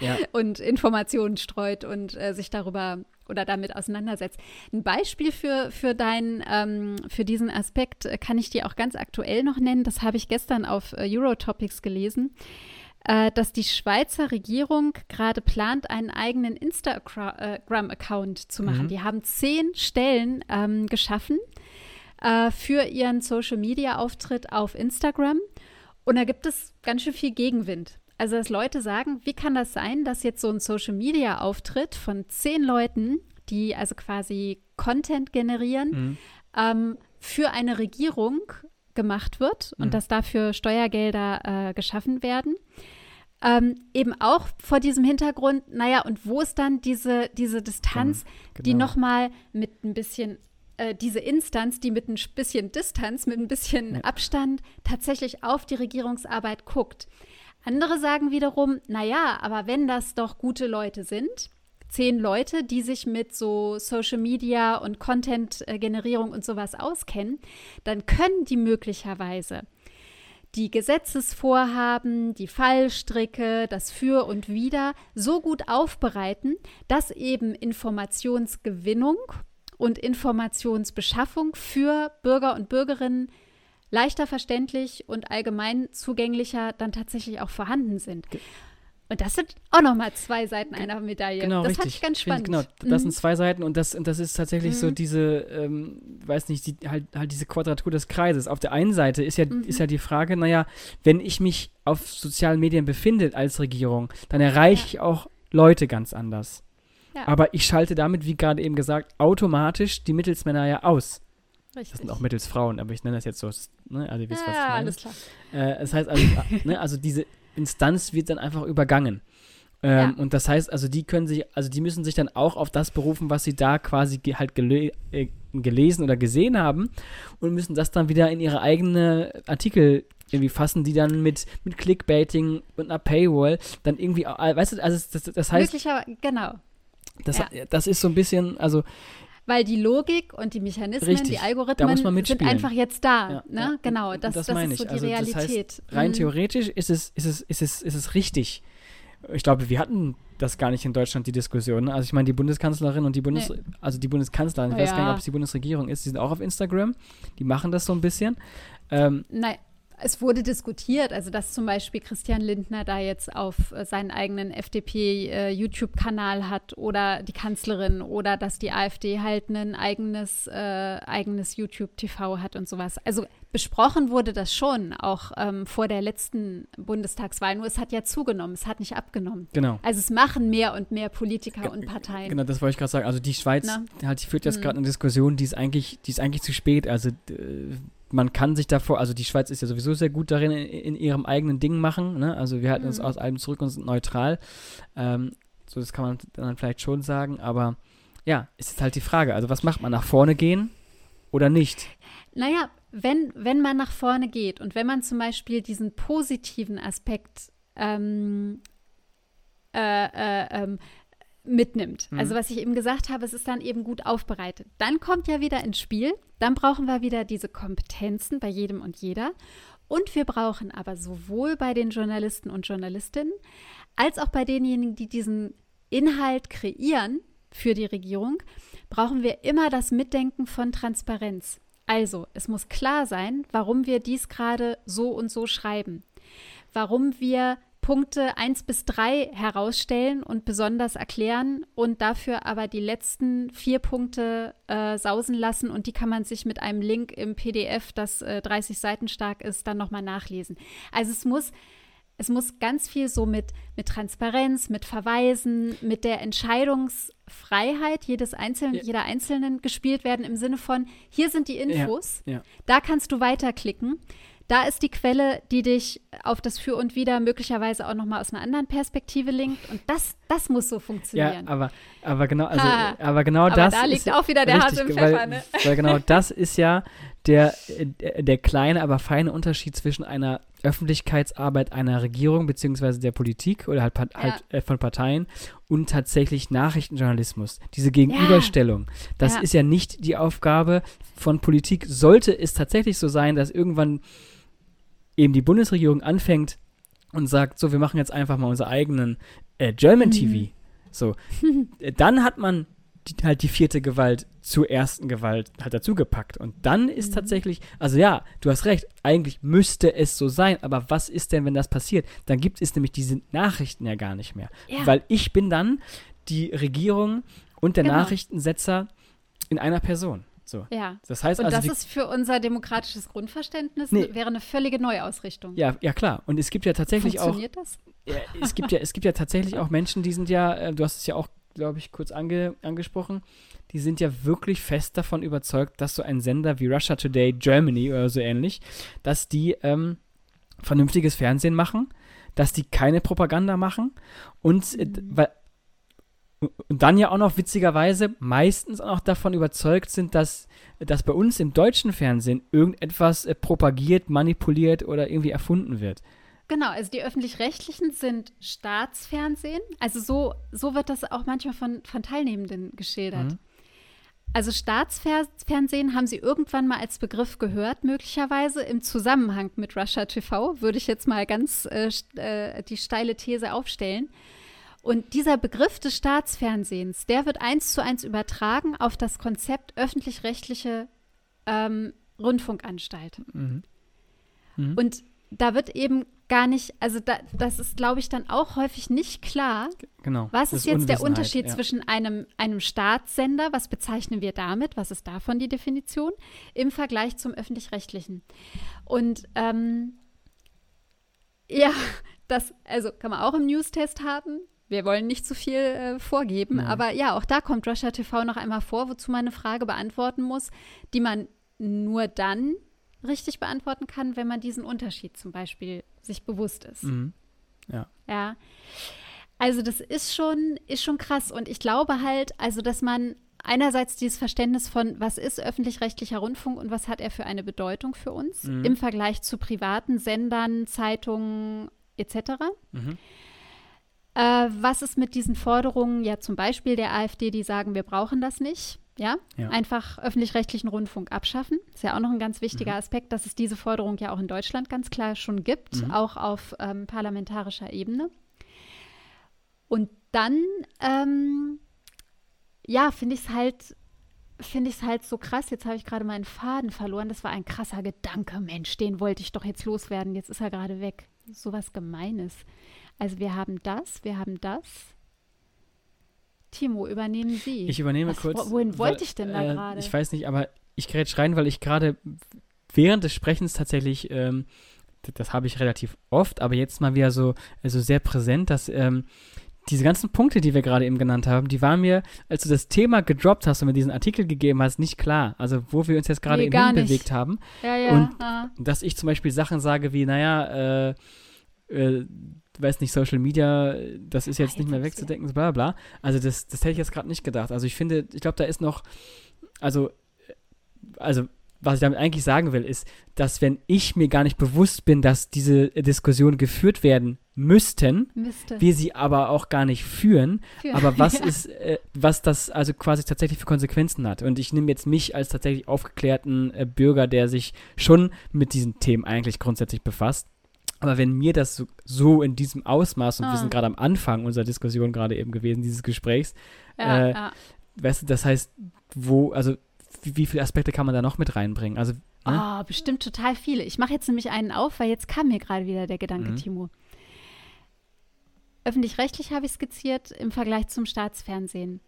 Speaker 1: ja. und Informationen streut und äh, sich darüber oder damit auseinandersetzt. Ein Beispiel für, für, dein, ähm, für diesen Aspekt kann ich dir auch ganz aktuell noch nennen. Das habe ich gestern auf äh, Eurotopics gelesen äh, dass die Schweizer Regierung gerade plant, einen eigenen Instagram-Account zu machen. Mhm. Die haben zehn Stellen ähm, geschaffen, äh, für ihren Social-Media-Auftritt auf Instagram. Und da gibt es ganz schön viel Gegenwind. Also, dass Leute sagen, wie kann das sein, dass jetzt so ein Social-Media-Auftritt von zehn Leuten, die also quasi Content generieren, mhm. ähm, für eine Regierung gemacht wird mhm. und dass dafür Steuergelder äh, geschaffen werden. Ähm, eben auch vor diesem Hintergrund, naja, und wo ist dann diese, diese Distanz, genau. die nochmal mit ein bisschen äh, diese Instanz, die mit ein bisschen Distanz, mit ein bisschen ja. Abstand tatsächlich auf die Regierungsarbeit guckt. Andere sagen wiederum, naja, aber wenn das doch gute Leute sind, zehn Leute, die sich mit so Social Media und Content-Generierung und sowas auskennen, dann können die möglicherweise die Gesetzesvorhaben, die Fallstricke, das Für und Wider so gut aufbereiten, dass eben Informationsgewinnung und Informationsbeschaffung für Bürger und Bürgerinnen leichter verständlich und allgemein zugänglicher dann tatsächlich auch vorhanden sind. Und das sind auch nochmal zwei Seiten einer Medaille.
Speaker 2: Genau,
Speaker 1: das
Speaker 2: richtig.
Speaker 1: fand ich ganz spannend.
Speaker 2: Genau, das mhm. sind zwei Seiten und das, und das ist tatsächlich mhm. so diese, ähm, weiß nicht, die, halt, halt diese Quadratur des Kreises. Auf der einen Seite ist ja, mhm. ist ja die Frage, naja, wenn ich mich auf sozialen Medien befinde als Regierung, dann erreiche ja. ich auch Leute ganz anders. Ja. Aber ich schalte damit, wie gerade eben gesagt, automatisch die Mittelsmänner ja aus. Richtig. Das sind auch Mittelsfrauen, aber ich nenne das jetzt so. Ne? Also, wisst, ja, alles klar. Äh, das heißt also, ne, also diese Instanz wird dann einfach übergangen. Ähm, ja. Und das heißt, also die können sich, also die müssen sich dann auch auf das berufen, was sie da quasi ge halt gele äh, gelesen oder gesehen haben und müssen das dann wieder in ihre eigene Artikel irgendwie fassen, die dann mit, mit Clickbaiting und einer Paywall dann irgendwie, weißt du, also das, das heißt.
Speaker 1: Möglicherweise, genau.
Speaker 2: Das, ja. das ist so ein bisschen, also
Speaker 1: weil die Logik und die Mechanismen, Richtig, die Algorithmen sind einfach jetzt da. Ja, ne? Ja, genau, das, das, das ist so die also Realität. Das
Speaker 2: heißt, rein mhm. theoretisch ist es, ist, es, ist, es, ist es richtig. Ich glaube, wir hatten das gar nicht in Deutschland, die Diskussion. Also ich meine, die Bundeskanzlerin und die Bundes... Nee. Also die Bundeskanzlerin, ich oh, weiß gar nicht, ob es die Bundesregierung ist, die sind auch auf Instagram. Die machen das so ein bisschen.
Speaker 1: Ähm, Nein, es wurde diskutiert, also dass zum Beispiel Christian Lindner da jetzt auf äh, seinen eigenen FDP-YouTube-Kanal äh, hat oder die Kanzlerin oder dass die AfD halt ein eigenes, äh, eigenes YouTube-TV hat und sowas. Also besprochen wurde das schon, auch ähm, vor der letzten Bundestagswahl, nur es hat ja zugenommen, es hat nicht abgenommen.
Speaker 2: Genau.
Speaker 1: Also es machen mehr und mehr Politiker und Parteien.
Speaker 2: Genau, das wollte ich gerade sagen. Also die Schweiz halt, die führt jetzt mhm. gerade eine Diskussion, die ist eigentlich, die ist eigentlich zu spät. Also man kann sich davor, also die Schweiz ist ja sowieso sehr gut darin, in, in ihrem eigenen Ding machen. Ne? Also wir halten mhm. uns aus allem zurück und sind neutral. Ähm, so, das kann man dann vielleicht schon sagen. Aber ja, ist jetzt halt die Frage. Also was macht man? Nach vorne gehen oder nicht?
Speaker 1: Naja, wenn, wenn man nach vorne geht und wenn man zum Beispiel diesen positiven Aspekt ähm, äh, äh, ähm, mitnimmt. Mhm. Also was ich eben gesagt habe, es ist dann eben gut aufbereitet. Dann kommt ja wieder ins Spiel, dann brauchen wir wieder diese Kompetenzen bei jedem und jeder. Und wir brauchen aber sowohl bei den Journalisten und Journalistinnen als auch bei denjenigen, die diesen Inhalt kreieren für die Regierung, brauchen wir immer das Mitdenken von Transparenz. Also, es muss klar sein, warum wir dies gerade so und so schreiben, warum wir Punkte 1 bis 3 herausstellen und besonders erklären und dafür aber die letzten vier Punkte äh, sausen lassen und die kann man sich mit einem Link im PDF, das äh, 30 Seiten stark ist, dann nochmal nachlesen. Also es muss, es muss ganz viel so mit, mit Transparenz, mit Verweisen, mit der Entscheidungsfreiheit jedes Einzelnen, ja. jeder Einzelnen gespielt werden im Sinne von, hier sind die Infos, ja, ja. da kannst du weiterklicken. Da ist die Quelle, die dich auf das Für und Wider möglicherweise auch nochmal aus einer anderen Perspektive linkt. Und das, das muss so funktionieren.
Speaker 2: Ja, aber, aber genau, also, aber genau aber das.
Speaker 1: Da liegt auch wieder der richtig, Hase im Pfeffer, weil, ne?
Speaker 2: Weil genau das ist ja der, der kleine, aber feine Unterschied zwischen einer Öffentlichkeitsarbeit einer Regierung beziehungsweise der Politik oder halt, ja. halt äh, von Parteien und tatsächlich Nachrichtenjournalismus. Diese Gegenüberstellung, ja. das ja. ist ja nicht die Aufgabe von Politik. Sollte es tatsächlich so sein, dass irgendwann eben die Bundesregierung anfängt und sagt, so, wir machen jetzt einfach mal unseren eigenen äh, German mhm. TV. So, äh, dann hat man die, halt die vierte Gewalt zur ersten Gewalt halt dazugepackt. Und dann ist mhm. tatsächlich, also ja, du hast recht, eigentlich müsste es so sein, aber was ist denn, wenn das passiert? Dann gibt es nämlich diese Nachrichten ja gar nicht mehr. Ja. Weil ich bin dann die Regierung und der genau. Nachrichtensetzer in einer Person. So.
Speaker 1: Ja.
Speaker 2: Das heißt
Speaker 1: und
Speaker 2: also,
Speaker 1: das ist für unser demokratisches Grundverständnis nee. wäre eine völlige Neuausrichtung.
Speaker 2: Ja, ja klar. Und es gibt ja tatsächlich
Speaker 1: Funktioniert
Speaker 2: auch. Funktioniert das? Ja, es gibt ja, es gibt ja tatsächlich auch Menschen, die sind ja, äh, du hast es ja auch, glaube ich, kurz ange, angesprochen, die sind ja wirklich fest davon überzeugt, dass so ein Sender wie Russia Today Germany oder so ähnlich, dass die ähm, vernünftiges Fernsehen machen, dass die keine Propaganda machen und äh, mhm. weil und dann ja auch noch witzigerweise meistens auch davon überzeugt sind, dass, dass bei uns im deutschen Fernsehen irgendetwas äh, propagiert, manipuliert oder irgendwie erfunden wird.
Speaker 1: Genau, also die öffentlich-rechtlichen sind Staatsfernsehen. Also so, so wird das auch manchmal von, von Teilnehmenden geschildert. Mhm. Also Staatsfernsehen haben Sie irgendwann mal als Begriff gehört, möglicherweise im Zusammenhang mit Russia TV, würde ich jetzt mal ganz äh, äh, die steile These aufstellen. Und dieser Begriff des Staatsfernsehens, der wird eins zu eins übertragen auf das Konzept öffentlich-rechtliche ähm, Rundfunkanstalt. Mhm. Mhm. Und da wird eben gar nicht, also da, das ist, glaube ich, dann auch häufig nicht klar.
Speaker 2: Genau.
Speaker 1: Was ist, ist jetzt der Unterschied ja. zwischen einem, einem Staatssender, was bezeichnen wir damit, was ist davon die Definition, im Vergleich zum öffentlich-rechtlichen? Und ähm, ja, das, also kann man auch im News-Test haben. Wir wollen nicht zu viel äh, vorgeben, Nein. aber ja, auch da kommt Russia TV noch einmal vor, wozu man eine Frage beantworten muss, die man nur dann richtig beantworten kann, wenn man diesen Unterschied zum Beispiel sich bewusst ist.
Speaker 2: Mhm. Ja.
Speaker 1: Ja. Also das ist schon, ist schon krass. Und ich glaube halt, also dass man einerseits dieses Verständnis von, was ist öffentlich-rechtlicher Rundfunk und was hat er für eine Bedeutung für uns mhm. im Vergleich zu privaten Sendern, Zeitungen etc. Mhm. Äh, was ist mit diesen Forderungen, ja zum Beispiel der AfD, die sagen, wir brauchen das nicht? Ja? ja. einfach öffentlich-rechtlichen Rundfunk abschaffen. Ist ja auch noch ein ganz wichtiger mhm. Aspekt, dass es diese Forderung ja auch in Deutschland ganz klar schon gibt, mhm. auch auf ähm, parlamentarischer Ebene. Und dann, ähm, ja, finde ich es halt, finde ich es halt so krass. Jetzt habe ich gerade meinen Faden verloren. Das war ein krasser Gedanke, Mensch, den wollte ich doch jetzt loswerden. Jetzt ist er gerade weg. So was Gemeines. Also wir haben das, wir haben das. Timo, übernehmen Sie.
Speaker 2: Ich übernehme Was, kurz.
Speaker 1: Wohin wollte ich denn da äh, gerade?
Speaker 2: Ich weiß nicht, aber ich gerät schreien, weil ich gerade während des Sprechens tatsächlich, ähm, das, das habe ich relativ oft, aber jetzt mal wieder so also sehr präsent, dass ähm, diese ganzen Punkte, die wir gerade eben genannt haben, die waren mir, als du das Thema gedroppt hast und mir diesen Artikel gegeben hast, nicht klar. Also, wo wir uns jetzt gerade nee, eben bewegt haben.
Speaker 1: Ja, ja.
Speaker 2: Und ja. dass ich zum Beispiel Sachen sage wie, naja, äh, äh, weiß nicht, Social Media, das ist jetzt, nicht mehr wegzudenken, bla bla. Also das, das hätte ich jetzt gerade nicht gedacht. Also ich finde, ich glaube, da ist noch, also, also was ich damit eigentlich sagen will, ist, dass wenn ich mir gar nicht bewusst bin, dass diese Diskussionen geführt werden müssten,
Speaker 1: Müsste.
Speaker 2: wir sie aber auch gar nicht führen, Für, aber was ja. ist, äh, was das also quasi tatsächlich für Konsequenzen hat. Und ich nehme jetzt mich als tatsächlich aufgeklärten äh, Bürger, der sich schon mit diesen Themen eigentlich grundsätzlich befasst, aber wenn mir das so, so in diesem Ausmaß, und ah. wir sind gerade am Anfang unserer Diskussion gerade eben gewesen, dieses Gesprächs, ja, äh, ja. weißt du, das heißt, wo, also wie, wie, viele Aspekte kann man da noch mit reinbringen? Also,
Speaker 1: ne? Oh, bestimmt total viele. Ich mache jetzt nämlich einen auf, weil jetzt kam mir gerade wieder der Gedanke, mhm. Timo. Öffentlich-rechtlich habe ich skizziert im Vergleich zum Staatsfernsehen.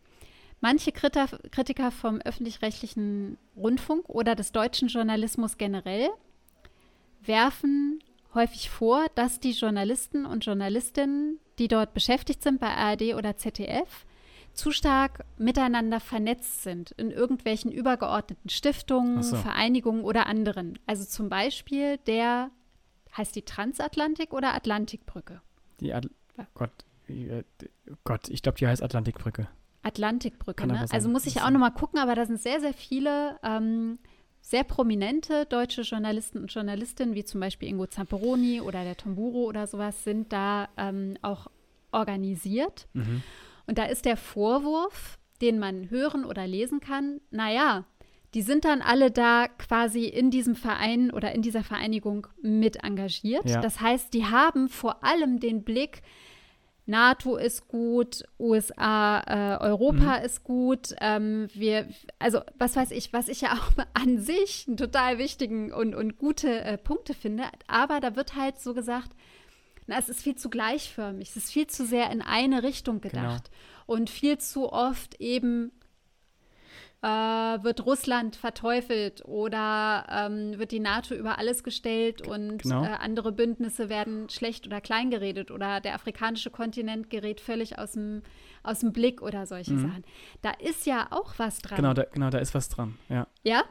Speaker 1: Manche Kritiker vom öffentlich-rechtlichen Rundfunk oder des deutschen Journalismus generell werfen häufig vor, dass die Journalisten und Journalistinnen, die dort beschäftigt sind bei ARD oder ZDF, zu stark miteinander vernetzt sind in irgendwelchen übergeordneten Stiftungen, so. Vereinigungen oder anderen. Also zum Beispiel der, heißt die Transatlantik oder Atlantikbrücke?
Speaker 2: Die Ad Gott, äh, Gott, ich glaube, die heißt Atlantikbrücke.
Speaker 1: Atlantikbrücke, ne? Also muss ich auch noch mal gucken, aber da sind sehr, sehr viele ähm, sehr prominente deutsche Journalisten und Journalistinnen, wie zum Beispiel Ingo Zamperoni oder der Tomburo oder sowas, sind da ähm, auch organisiert. Mhm. Und da ist der Vorwurf, den man hören oder lesen kann, naja, die sind dann alle da quasi in diesem Verein oder in dieser Vereinigung mit engagiert. Ja. Das heißt, die haben vor allem den Blick, NATO ist gut, USA, äh, Europa mhm. ist gut. Ähm, wir, also was weiß ich, was ich ja auch an sich einen total wichtigen und, und gute äh, Punkte finde. Aber da wird halt so gesagt, na, es ist viel zu gleichförmig, es ist viel zu sehr in eine Richtung genau. gedacht genau. und viel zu oft eben äh, wird Russland verteufelt oder ähm, wird die NATO über alles gestellt und genau. äh, andere Bündnisse werden schlecht oder klein geredet oder der afrikanische Kontinent gerät völlig aus dem, aus dem Blick oder solche mhm. Sachen. Da ist ja auch was dran.
Speaker 2: Genau, da, genau, da ist was dran, ja.
Speaker 1: Ja?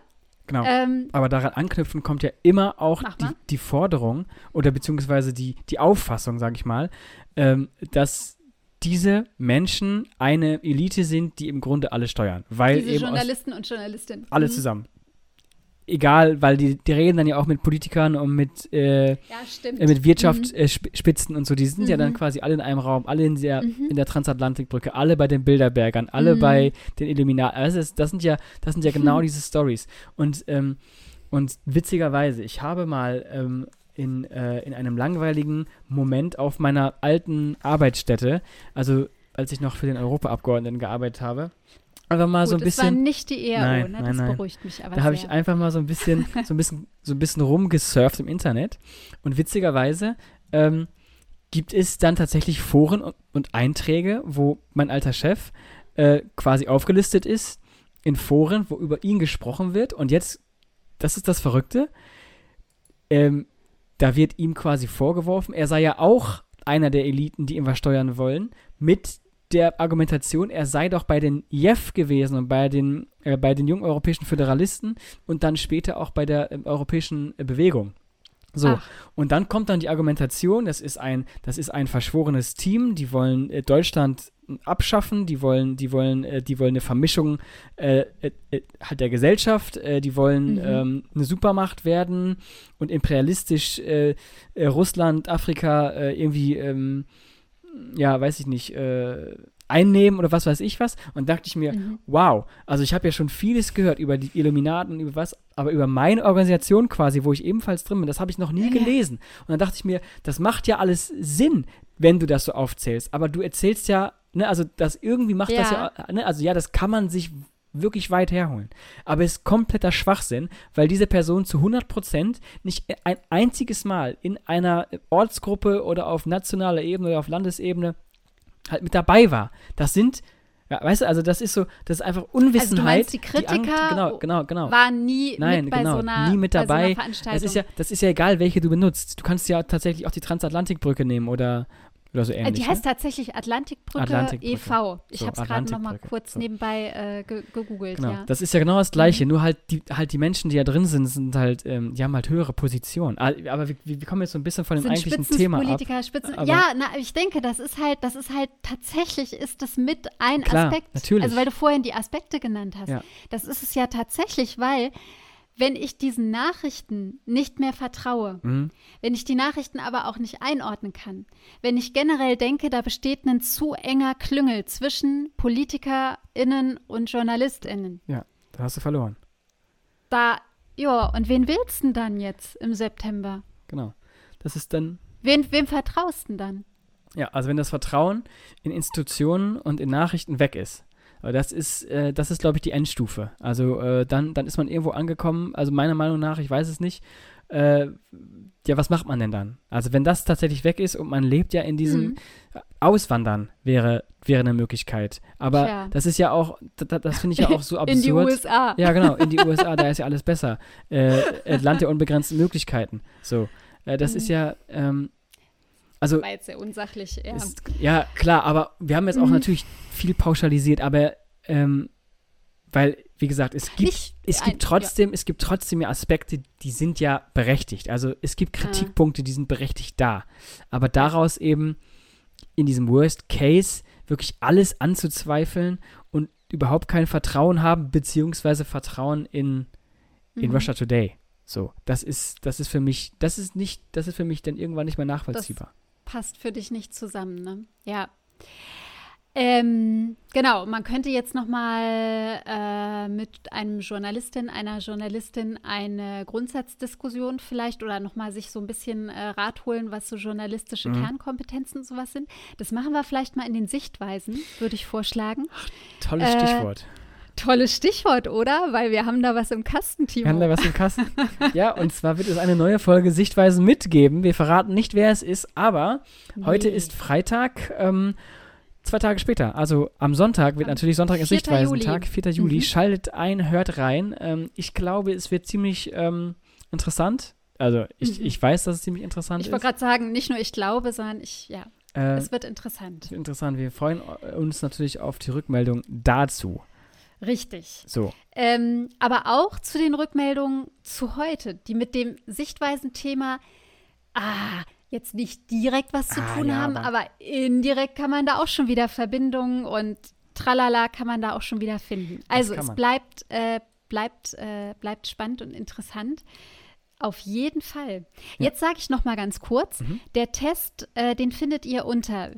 Speaker 2: Genau. Ähm, Aber daran anknüpfen kommt ja immer auch die, die, Forderung oder beziehungsweise die, die Auffassung, sage ich mal, ähm, dass diese Menschen eine Elite sind, die im Grunde alle steuern. Weil
Speaker 1: diese
Speaker 2: eben
Speaker 1: Journalisten und Journalistinnen.
Speaker 2: Alle mhm. zusammen. egal, weil die, die reden dann ja auch mit Politikern und mit, äh, ja, äh, mit Wirtschaftsspitzen mhm. äh, und so. Die sind mhm. ja dann mhm. quasi alle in einem Raum, alle in der, mhm. in der Transatlantikbrücke, alle bei den Bilderbergern, alle mhm. bei den Illuminaten. Also das, das, sind ja, das sind ja genau diese Stories. Und, ähm, und witzigerweise, ich habe mal ähm, in, äh, in einem langweiligen Moment auf meiner alten Arbeitsstätte, also als ich noch für den Europaabgeordneten gearbeitet habe, einfach mal Gut, so ein bisschen. Das war
Speaker 1: nicht die ERO,
Speaker 2: nein,
Speaker 1: ne?
Speaker 2: Das
Speaker 1: nein,
Speaker 2: nein.
Speaker 1: beruhigt mich aber.
Speaker 2: Da habe ich einfach mal so ein bisschen, so ein bisschen, so ein bisschen rumgesurft im Internet. Und witzigerweise ähm, gibt es dann tatsächlich Foren und, und, Einträge, wo mein alter Chef äh, quasi aufgelistet ist in Foren, wo über ihn gesprochen wird. Und jetzt, das ist das Verrückte, ähm, da wird ihm quasi vorgeworfen, er sei ja auch einer der Eliten, die ihm was steuern wollen, mit der Argumentation, er sei doch bei den JEF gewesen und bei den, äh, bei den jungen europäischen Föderalisten und dann später auch bei der äh, europäischen äh, Bewegung. So, Ach. und dann kommt dann die Argumentation, das ist ein, das ist ein verschworenes Team, die wollen äh, Deutschland abschaffen, die wollen, die wollen, äh, die wollen eine Vermischung äh, halt der Gesellschaft, die wollen mhm. ähm, eine Supermacht werden und imperialistisch Russland, Afrika irgendwie ähm, ja, weiß ich nicht, äh, einnehmen oder was weiß ich was. Und dachte ich mir, mhm. wow, also ich habe ja schon vieles gehört über die Illuminaten, über was, aber über meine Organisation quasi, wo ich ebenfalls drin bin, das habe ich noch nie ja. gelesen. Und dann dachte ich mir, das macht ja alles Sinn, wenn du das so aufzählst. Aber du erzählst ja, ne, also das irgendwie macht ja. das ja, ne, also ja, das kann man sich wirklich weit herholen. Aber es ist kompletter Schwachsinn, weil diese Person zu 100% nicht ein einziges Mal in einer Ortsgruppe oder auf nationaler Ebene oder auf Landesebene halt mit dabei war. Das sind ja, weißt du, also das ist so, das ist einfach Unwissenheit. Also du meinst,
Speaker 1: die Kritiker
Speaker 2: die Angst, genau, genau, genau.
Speaker 1: waren nie
Speaker 2: Nein,
Speaker 1: mit bei
Speaker 2: genau,
Speaker 1: so einer
Speaker 2: nie mit dabei.
Speaker 1: So.
Speaker 2: Das ist ja, das ist ja egal, welche du benutzt. Du kannst ja tatsächlich auch die Transatlantikbrücke nehmen oder oder so äh, ähnlich.
Speaker 1: Die heißt ne? tatsächlich Atlantikbrücke,
Speaker 2: Atlantikbrücke,
Speaker 1: e.V. Ich so, habe es gerade noch mal kurz so. nebenbei äh, ge gegoogelt.
Speaker 2: Genau.
Speaker 1: Ja.
Speaker 2: Das ist ja genau das Gleiche, mhm. nur halt die, halt die Menschen, die da drin sind, sind halt, ähm, die haben halt höhere Positionen. Ah, aber wir, wir, kommen jetzt so ein bisschen von dem sind eigentlichen Thema ab.
Speaker 1: Spitzen, ja, na, ich denke, das ist halt, das ist halt tatsächlich, ist das mit ein
Speaker 2: Klar,
Speaker 1: Aspekt.
Speaker 2: Natürlich.
Speaker 1: Also weil du vorhin die Aspekte genannt hast.
Speaker 2: Ja.
Speaker 1: Das ist es ja tatsächlich, weil wenn ich diesen Nachrichten nicht mehr vertraue, mhm. wenn ich die Nachrichten aber auch nicht einordnen kann, wenn ich generell denke, da besteht ein zu enger Klüngel zwischen PolitikerInnen und JournalistInnen.
Speaker 2: Ja, da hast du verloren.
Speaker 1: Da, ja, und wen willst du denn dann jetzt im September?
Speaker 2: Genau. Das ist dann.
Speaker 1: Wen, wem vertraust du denn dann?
Speaker 2: Ja, also wenn das Vertrauen in Institutionen und in Nachrichten weg ist, das ist, äh, das ist, glaube ich, die Endstufe. Also äh, dann, dann ist man irgendwo angekommen, also meiner Meinung nach, ich weiß es nicht, äh, ja, was macht man denn dann? Also wenn das tatsächlich weg ist und man lebt ja in diesem mhm. Auswandern wäre, wäre eine Möglichkeit. Aber Tja. das ist ja auch, das, das finde ich ja auch so absurd.
Speaker 1: In die USA.
Speaker 2: Ja, genau, in die USA, da ist ja alles besser. Äh, Land der unbegrenzten Möglichkeiten. So. Äh, das mhm. ist ja, ähm, also,
Speaker 1: war jetzt sehr unsachlich, ja.
Speaker 2: Ist, ja, klar, aber wir haben jetzt auch mhm. natürlich viel pauschalisiert, aber ähm, weil, wie gesagt, es gibt, Nicht es gibt ein, trotzdem, ja. es gibt trotzdem ja Aspekte, die sind ja berechtigt. Also es gibt ah. Kritikpunkte, die sind berechtigt da. Aber daraus eben in diesem Worst Case wirklich alles anzuzweifeln und überhaupt kein Vertrauen haben, beziehungsweise Vertrauen in, in mhm. Russia Today. So, das ist, das ist für mich, das ist nicht, das ist für mich dann irgendwann nicht mehr nachvollziehbar. Das
Speaker 1: passt für dich nicht zusammen, ne? Ja. Ähm, genau, man könnte jetzt noch mal äh, mit einem Journalistin, einer Journalistin eine Grundsatzdiskussion vielleicht oder noch mal sich so ein bisschen äh, Rat holen, was so journalistische mhm. Kernkompetenzen und sowas sind. Das machen wir vielleicht mal in den Sichtweisen, würde ich vorschlagen. Ach,
Speaker 2: tolles äh, Stichwort.
Speaker 1: Tolles Stichwort, oder? Weil wir haben da was im Kasten, Timo.
Speaker 2: Wir haben da was im Kasten. ja, und zwar wird es eine neue Folge Sichtweisen mitgeben. Wir verraten nicht, wer es ist, aber nee. heute ist Freitag. Ähm, zwei Tage später, also am Sonntag, wird am natürlich Sonntag ist Sichtweisentag, 4. Juli. Mhm. Schaltet ein, hört rein. Ähm, ich glaube, es wird ziemlich ähm, interessant. Also ich, mhm. ich weiß, dass es ziemlich interessant
Speaker 1: ich
Speaker 2: ist.
Speaker 1: Ich wollte gerade sagen, nicht nur ich glaube, sondern ich, ja. Äh, es wird interessant.
Speaker 2: Interessant. Wir freuen uns natürlich auf die Rückmeldung dazu.
Speaker 1: Richtig.
Speaker 2: So.
Speaker 1: Ähm, aber auch zu den Rückmeldungen zu heute, die mit dem Sichtweisen-Thema, ah, jetzt nicht direkt was zu ah, tun ja, haben, aber, aber indirekt kann man da auch schon wieder Verbindungen und tralala kann man da auch schon wieder finden. Also es bleibt äh, bleibt, äh, bleibt spannend und interessant. Auf jeden Fall. Ja. Jetzt sage ich noch mal ganz kurz: mhm. Der Test, äh, den findet ihr unter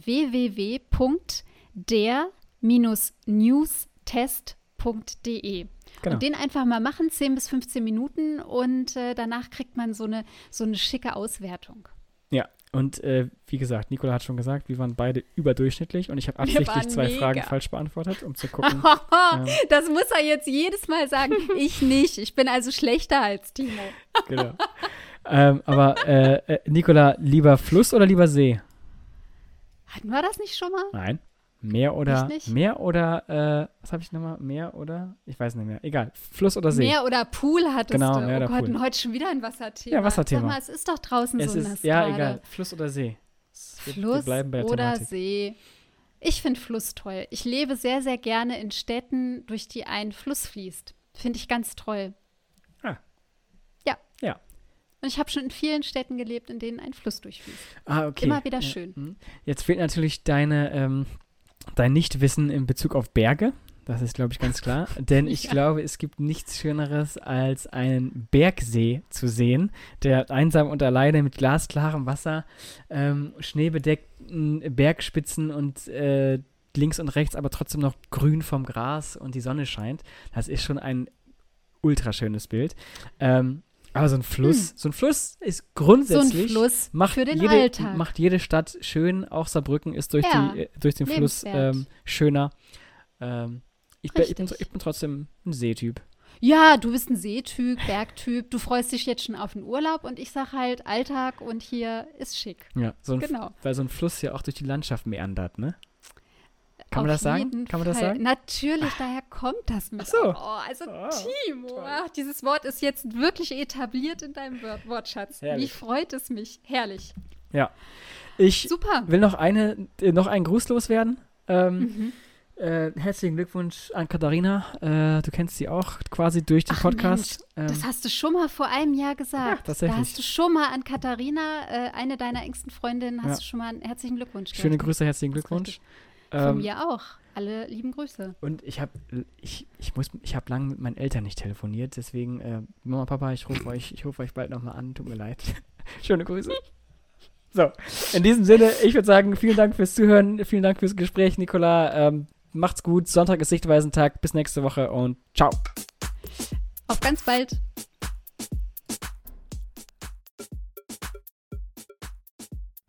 Speaker 1: www.der-newstest.de. Genau. Und den einfach mal machen, 10 bis 15 Minuten und äh, danach kriegt man so eine, so eine schicke Auswertung.
Speaker 2: Ja, und äh, wie gesagt, Nicola hat schon gesagt, wir waren beide überdurchschnittlich und ich habe absichtlich zwei mega. Fragen falsch beantwortet, um zu gucken.
Speaker 1: ähm, das muss er jetzt jedes Mal sagen. Ich nicht. Ich bin also schlechter als Timo. genau.
Speaker 2: ähm, aber äh, äh, Nicola, lieber Fluss oder lieber See?
Speaker 1: Hatten wir das nicht schon mal?
Speaker 2: Nein. Meer oder Meer oder äh, was habe ich nochmal? Meer oder ich weiß nicht mehr. Egal. Fluss oder See.
Speaker 1: Meer oder Pool hattest
Speaker 2: genau,
Speaker 1: du.
Speaker 2: Meer
Speaker 1: oh
Speaker 2: Gott,
Speaker 1: Pool. heute schon wieder ein Wasserthema.
Speaker 2: Ja, Wasserthema. Sag
Speaker 1: mal, es ist doch draußen
Speaker 2: es
Speaker 1: so
Speaker 2: ist, Ja, grade. egal. Fluss oder See.
Speaker 1: Fluss oder See. Ich finde Fluss toll. Ich lebe sehr, sehr gerne in Städten, durch die ein Fluss fließt. Finde ich ganz toll.
Speaker 2: Ah.
Speaker 1: Ja.
Speaker 2: Ja.
Speaker 1: Und ich habe schon in vielen Städten gelebt, in denen ein Fluss durchfließt.
Speaker 2: Ah, okay.
Speaker 1: Immer wieder schön.
Speaker 2: Mhm. Jetzt fehlt natürlich deine ähm, dein Nichtwissen in Bezug auf Berge. Das ist, glaube ich, ganz klar. Denn ich ja. glaube, es gibt nichts Schöneres, als einen Bergsee zu sehen, der einsam und alleine mit glasklarem Wasser, ähm, schneebedeckten Bergspitzen und äh, links und rechts aber trotzdem noch grün vom Gras und die Sonne scheint. Das ist schon ein ultraschönes Bild. Ähm, aber so ein Fluss, hm. so ein Fluss ist grundsätzlich
Speaker 1: so ein Fluss
Speaker 2: macht,
Speaker 1: für den
Speaker 2: jede, macht jede Stadt schön. Auch Saarbrücken ist durch, ja, die, äh, durch den Fluss ähm, schöner. Ähm, ich, bin, ich, bin, ich bin trotzdem ein Seetyp.
Speaker 1: Ja, du bist ein Seetyp, Bergtyp. Du freust dich jetzt schon auf den Urlaub und ich sage halt Alltag und hier ist schick.
Speaker 2: Ja, so ein,
Speaker 1: genau.
Speaker 2: weil so ein Fluss ja auch durch die Landschaft meandert, ne? Kann man das sagen? Kann man das sagen?
Speaker 1: Natürlich, daher kommt das mit.
Speaker 2: Ach so.
Speaker 1: Oh, also oh, Timo, ach, dieses Wort ist jetzt wirklich etabliert in deinem Wort Wortschatz. Herrlich. Wie freut es mich. Herrlich.
Speaker 2: Ja. Ich
Speaker 1: Super.
Speaker 2: will noch eine, äh, noch einen Gruß loswerden. Ähm, mhm. Äh, herzlichen Glückwunsch an Katharina. Äh, du kennst sie auch quasi durch den Ach, Podcast.
Speaker 1: Ähm, das hast du schon mal vor einem Jahr gesagt. Ja,
Speaker 2: tatsächlich.
Speaker 1: Da hast du schon mal an Katharina, äh, eine deiner engsten Freundinnen, hast ja. du schon mal einen herzlichen Glückwunsch
Speaker 2: gesagt. Schöne Grüße, herzlichen Glückwunsch.
Speaker 1: Von ähm, mir auch. Alle lieben Grüße.
Speaker 2: Und ich habe ich, ich ich habe lange mit meinen Eltern nicht telefoniert, deswegen äh, Mama, Papa, ich rufe euch, ich rufe euch bald nochmal an. Tut mir leid. Schöne Grüße. So, in diesem Sinne, ich würde sagen, vielen Dank fürs Zuhören, vielen Dank fürs Gespräch, Nicola. Ähm, macht's gut. Sonntag ist Sichtweisentag. Bis nächste Woche und ciao.
Speaker 1: Auf ganz bald.